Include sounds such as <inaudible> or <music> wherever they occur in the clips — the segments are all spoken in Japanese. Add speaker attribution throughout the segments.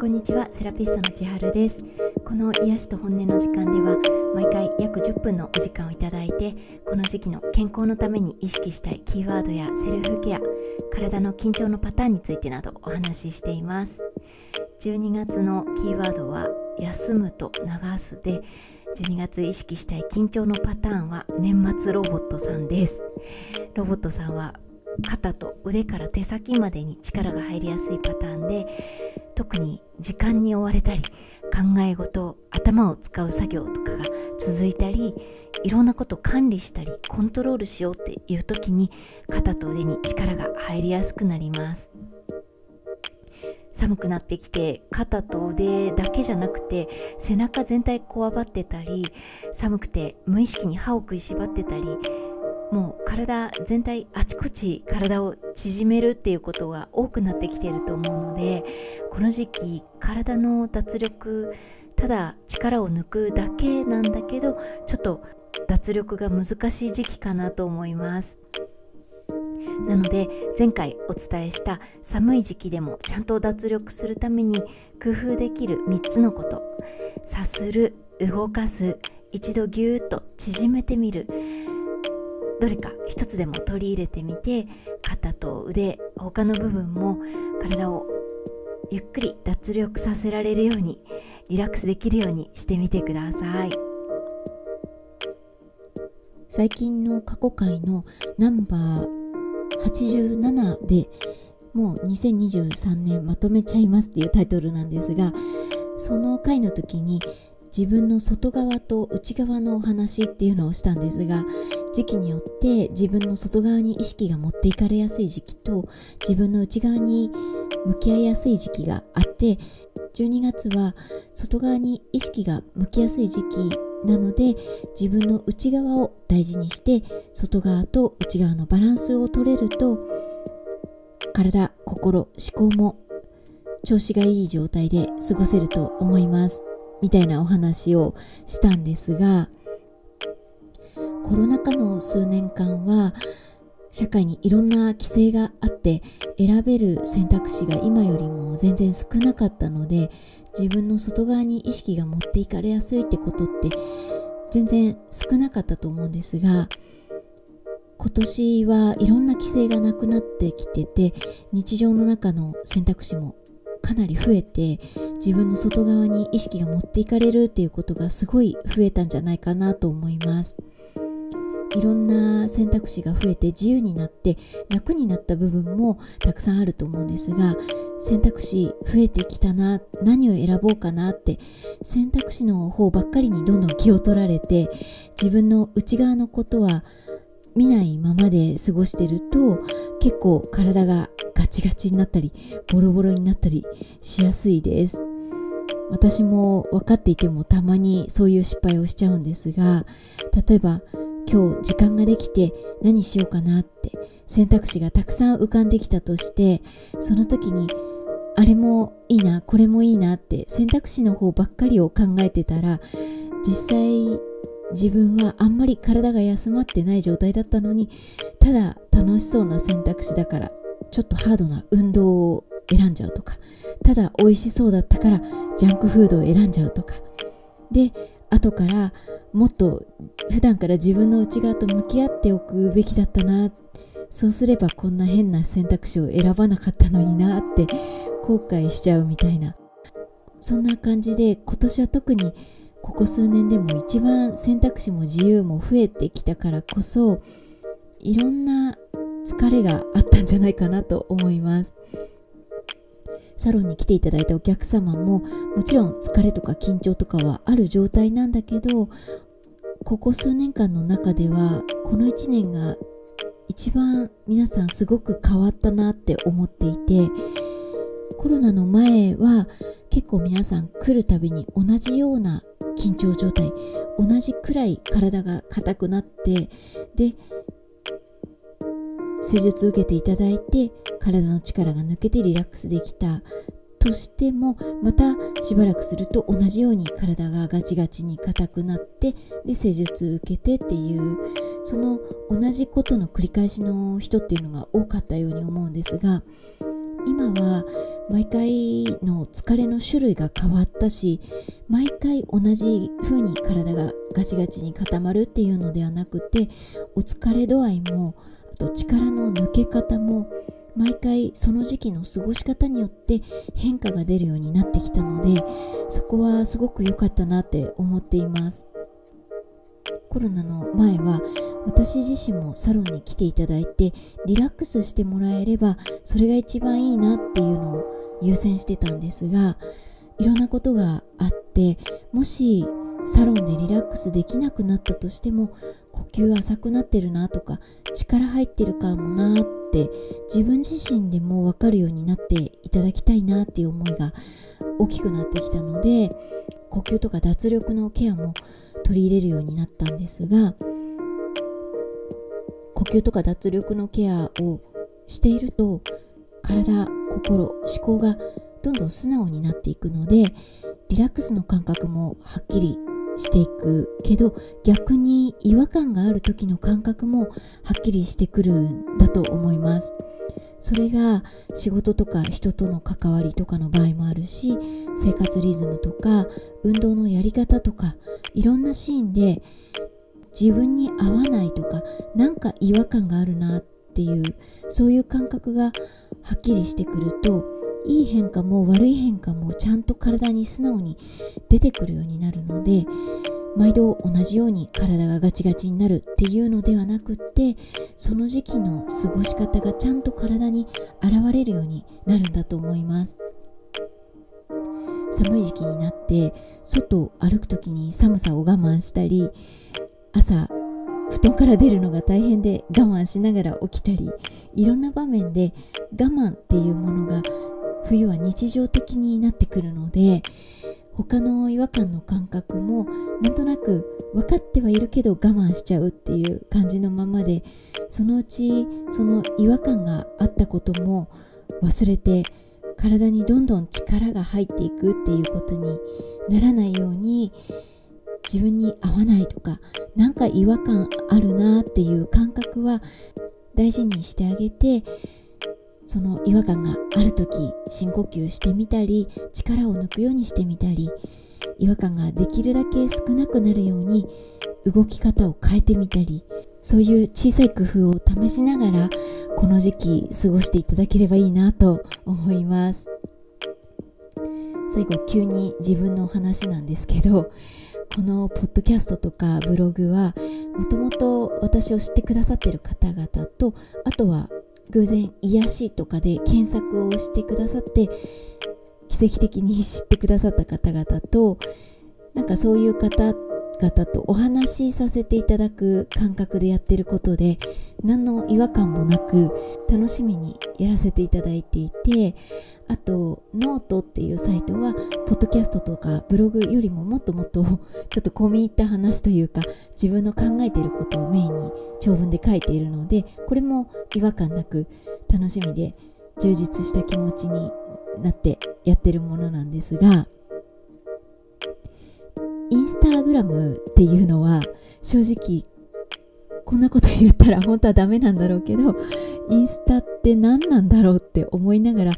Speaker 1: こんにちはセラピストの千春です。この癒しと本音の時間では毎回約10分のお時間をいただいてこの時期の健康のために意識したいキーワードやセルフケア体の緊張のパターンについてなどお話ししています。12月のキーワードは休むと流すで12月意識したい緊張のパターンは年末ロボットさんです。ロボットさんは肩と腕から手先までに力が入りやすいパターンで特に時間に追われたり考え事頭を使う作業とかが続いたりいろんなこと管理したりコントロールしようっていう時に肩と腕に力が入りやすくなります。寒くなってきて肩と腕だけじゃなくて背中全体こわばってたり寒くて無意識に歯を食いしばってたりもう体全体あちこち体を縮めるっていうことが多くなってきていると思うのでこの時期体の脱力ただ力を抜くだけなんだけどちょっと脱力が難しい時期かなと思います。なので前回お伝えした寒い時期でもちゃんと脱力するために工夫できる3つのこと。さする動かす一度ぎゅーっと縮めてみる。どれか一つでも取り入れてみて肩と腕他の部分も体をゆっくり脱力させられるようにリラックスできるようにしてみてください。最近の過去回のナンバー87でもう2023年まとめちゃいますっていうタイトルなんですがその回の時に自分の外側と内側のお話っていうのをしたんですが時期によって自分の外側に意識が持っていかれやすい時期と自分の内側に向き合いやすい時期があって12月は外側に意識が向きやすい時期なので自分の内側を大事にして外側と内側のバランスを取れると体心思考も調子がいい状態で過ごせると思います。みたいなお話をしたんですがコロナ禍の数年間は社会にいろんな規制があって選べる選択肢が今よりも全然少なかったので自分の外側に意識が持っていかれやすいってことって全然少なかったと思うんですが今年はいろんな規制がなくなってきてて日常の中の選択肢もかなり増えて自分の外側に意識が持っていかれるっていうことがすごい増えたんじゃないかなと思います。いろんな選択肢が増えて自由になって楽になった部分もたくさんあると思うんですが選択肢増えてきたな何を選ぼうかなって選択肢の方ばっかりにどんどん気を取られて自分の内側のことは見ないままで過ごしてると結構体がガチガチになったりボロボロになったりしやすいです。私も分かっていてもたまにそういう失敗をしちゃうんですが例えば今日時間ができて何しようかなって選択肢がたくさん浮かんできたとしてその時にあれもいいなこれもいいなって選択肢の方ばっかりを考えてたら実際自分はあんまり体が休まってない状態だったのにただ楽しそうな選択肢だからちょっとハードな運動を選んじゃうとかただ美味しそうだったからジャンクフードを選んじゃうとか。で後からもっと普段から自分の内側と向き合っておくべきだったなそうすればこんな変な選択肢を選ばなかったのになって後悔しちゃうみたいな。そんな感じで今年は特にここ数年でも一番選択肢も自由も増えてきたからこそいろんな疲れがあったんじゃないかなと思います。サロンに来ていただいたお客様ももちろん疲れとか緊張とかはある状態なんだけどここ数年間の中ではこの1年が一番皆さんすごく変わったなって思っていてコロナの前は結構皆さん来るたびに同じような緊張状態同じくらい体が硬くなってで施術受けていただいて体の力が抜けてリラックスできたとしてもまたしばらくすると同じように体がガチガチに硬くなってで施術受けてっていうその同じことの繰り返しの人っていうのが多かったように思うんですが今は毎回の疲れの種類が変わったし毎回同じ風に体がガチガチに固まるっていうのではなくてお疲れ度合いもと力の抜け方も毎回その時期の過ごし方によって変化が出るようになってきたのでそこはすごく良かったなって思っています。コロナの前は私自身もサロンに来ていただいてリラックスしてもらえればそれが一番いいなっていうのを優先してたんですがいろんなことがあってもしサロンでリラックスできなくなったとしても呼吸浅くなってるなとか力入ってるかもなって自分自身でも分かるようになっていただきたいなっていう思いが大きくなってきたので呼吸とか脱力のケアも取り入れるようになったんですが呼吸とか脱力のケアをしていると体心思考がどんどん素直になっていくのでリラックスの感覚もはっきりしていくけど逆に違和感がある時の感覚もはっきりしてくるんだと思います。それが仕事とか人との関わりとかの場合もあるし生活リズムとか運動のやり方とかいろんなシーンで自分に合わないとかなんか違和感があるなっていうそういう感覚がはっきりしてくるといい変化も悪い変化もちゃんと体に素直に出てくるようになるので毎度同じように体がガチガチになるっていうのではなくってその時期の過ごし方がちゃんと体に現れるようになるんだと思います。寒い時期になって外を歩く時に寒さを我慢したり朝布団から出るのが大変で我慢しながら起きたりいろんな場面で我慢っていうものが冬は日常的になってくるので他の違和感の感覚もなんとなく分かってはいるけど我慢しちゃうっていう感じのままでそのうちその違和感があったことも忘れて体にどんどん力が入っていくっていうことにならないように自分に合わないとかなんか違和感あるなっていう感覚は大事にしてあげてその違和感がある時深呼吸してみたり力を抜くようにしてみたり違和感ができるだけ少なくなるように動き方を変えてみたりそういう小さい工夫を試しながらこの時期過ごしていただければいいなと思います。最後急に自分のお話なんですけどこのポッドキャストとかブログはもともと私を知ってくださってる方々とあとは偶然癒しとかで検索をしてくださって奇跡的に知ってくださった方々となんかそういう方々とお話しさせていただく感覚でやってることで何の違和感もなく楽しみにやらせていただいていてあとノートっていうサイトはポッドキャストとかブログよりももっともっとちょっと込み入った話というか自分の考えていることをメインに長文で書いているのでこれも違和感なく楽しみで充実した気持ちになってやってるものなんですがインスタグラムっていうのは正直こんなこと言ったら本当はダメなんだろうけどインスタって何なんだろうって思いながら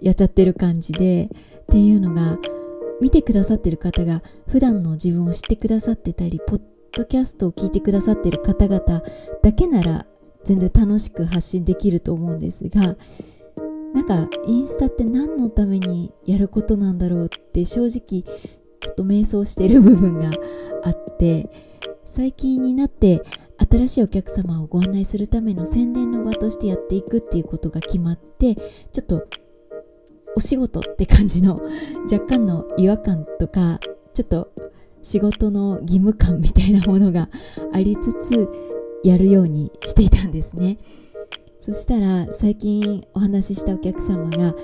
Speaker 1: やっちゃってる感じでっていうのが見てくださってる方が普段の自分を知ってくださってたりポッドキャストを聞いてくださってる方々だけなら全然楽しく発信できると思うんですがなんかインスタって何のためにやることなんだろうって正直ちょっと迷走している部分があって最近になって新しいお客様をご案内するための宣伝の場としてやっていくっていうことが決まってちょっとお仕事って感じの <laughs> 若干の違和感とかちょっと仕事の義務感みたいなものがありつつやるようにしていたんですね。そしたら最近お話ししたお客様が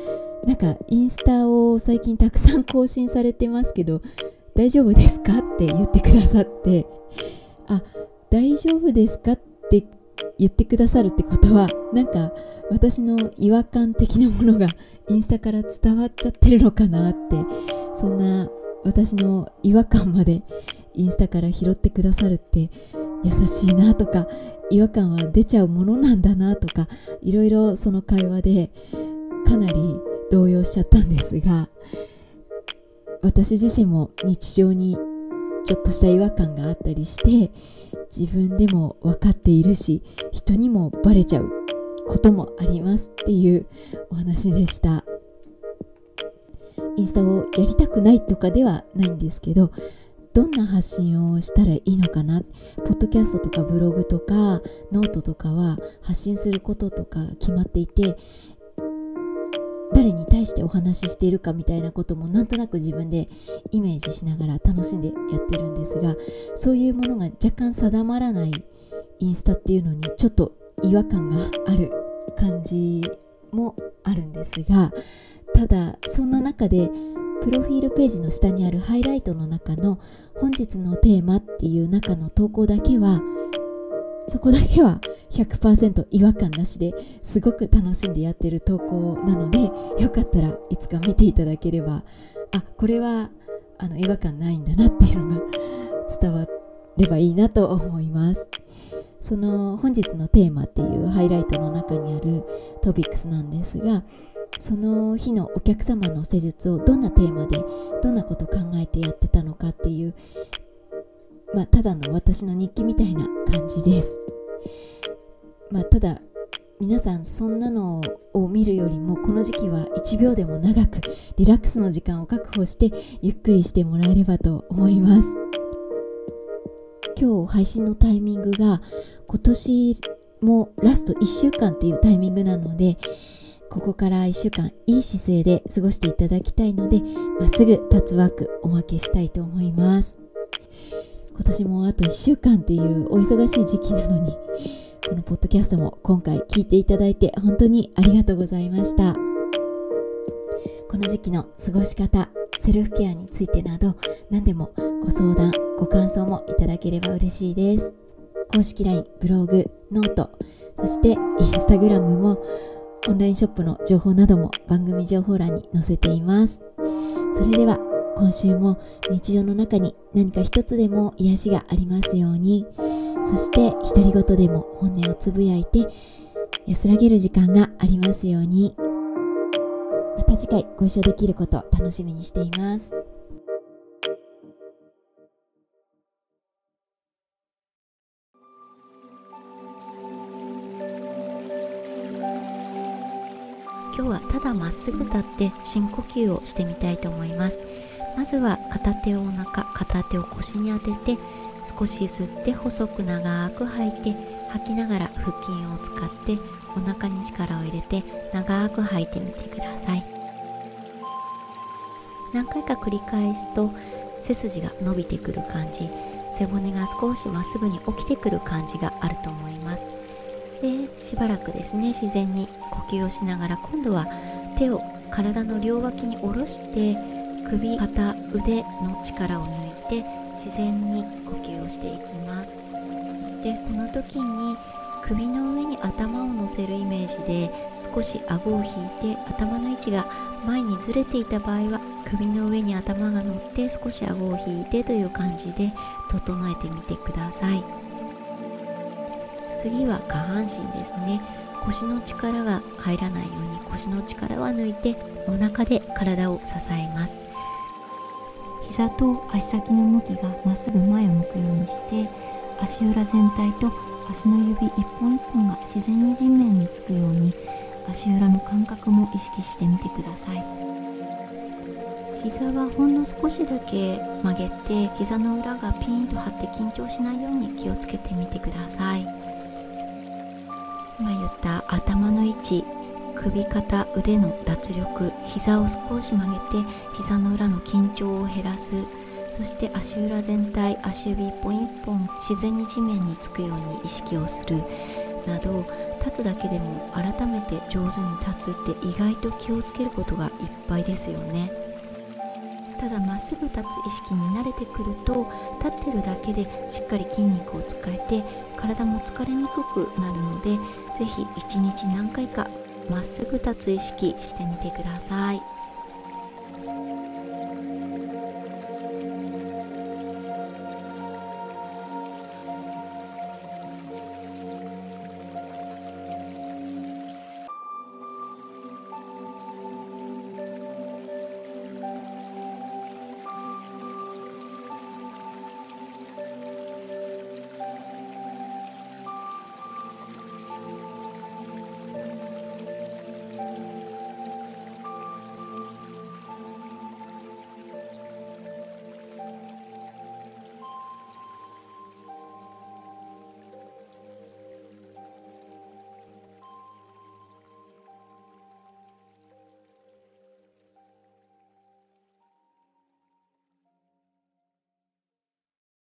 Speaker 1: なんかインスタを最近たくさん更新されてますけど大丈夫ですかって言ってくださってあ大丈夫ですかって言ってくださるってことはなんか私の違和感的なものがインスタから伝わっちゃってるのかなってそんな私の違和感までインスタから拾ってくださるって優しいなとか違和感は出ちゃうものなんだなとかいろいろその会話でかなり動揺しちゃったんですが私自身も日常にちょっとした違和感があったりして自分でも分かっているし人にもバレちゃうこともありますっていうお話でした。インスタをやりたくないとかではないんですけどどんな発信をしたらいいのかな？ポッドキャストとかブログとかノートとかは発信することとか決まっていて誰に対してお話ししているかみたいなこともなんとなく自分でイメージしながら楽しんでやってるんですがそういうものが若干定まらないインスタっていうのにちょっと違和感がある感じもあるんですがただそんな中でプロフィールページの下にあるハイライトの中の本日のテーマっていう中の投稿だけはそこだけは100%違和感なしですごく楽しんでやってる投稿なのでよかったらいつか見ていただければあこれはあの違和感ないんだなっていうのが伝わればいいなと思います。その本日のテーマっていうハイライトの中にあるトピックスなんですがその日のお客様の施術をどんなテーマでどんなこと考えてやってたのかっていうまあ、ただの私の日記みたいな感じです。まあ、ただ皆さんそんなのを見るよりもこの時期は1秒でも長くリラックスの時間を確保してゆっくりしてもらえればと思います今日配信のタイミングが今年もラスト1週間っていうタイミングなのでここから1週間いい姿勢で過ごしていただきたいのでまっすぐ立つ枠おまけしたいと思います今年もあと1週間っていうお忙しい時期なのにこのポッドキャストも今回聞いていただいて本当にありがとうございました。この時期の過ごし方セルフケアについてなど何でもご相談ご感想もいただければ嬉しいです。公式 LINE ブログノートそしてインスタグラムもオンラインショップの情報なども番組情報欄に載せています。それでは今週も日常の中に何か一つでも癒しがありますように。そして独り言でも本音をつぶやいて安らげる時間がありますように。また次回ご一緒できること楽しみにしています。
Speaker 2: 今日はただまっすぐ立って深呼吸をしてみたいと思います。まずは片手をお腹片手を腰に当てて少し吸って細く長く吐いて吐きながら腹筋を使ってお腹に力を入れて長く吐いてみてください。何回か繰り返すと背筋が伸びてくる感じ背骨が少しまっすぐに起きてくる感じがあると思います。でしばらくですね自然に呼吸をしながら今度は手を体の両脇に下ろして首肩腕の力を抜いて自然に呼吸をしていきます。でこの時に首の上に頭を乗せるイメージで少し顎を引いて頭の位置が前にずれていた場合は首の上に頭が乗って少し顎を引いてという感じで整えてみてください。次は下半身ですね。腰の力が入らないように腰の力は抜いてお腹で体を支えます。膝と足先の向きがまっすぐ前を向くようにして足裏全体と足の指一本一本が自然に地面につくように足裏の感覚も意識してみてください。膝はほんの少しだけ曲げて膝の裏がピンと張って緊張しないように気をつけてみてください。今言った頭の位置首肩腕の脱力膝を少し曲げて膝の裏の緊張を減らす。そして足裏全体足指一本一本自然に地面につくように意識をする。など立つだけでも改めて上手に立つって意外と気をつけることがいっぱいですよね。ただまっすぐ立つ意識に慣れてくると立ってるだけでしっかり筋肉を使えて体も疲れにくくなるので是非一日何回かまっすぐ立つ意識してみてください。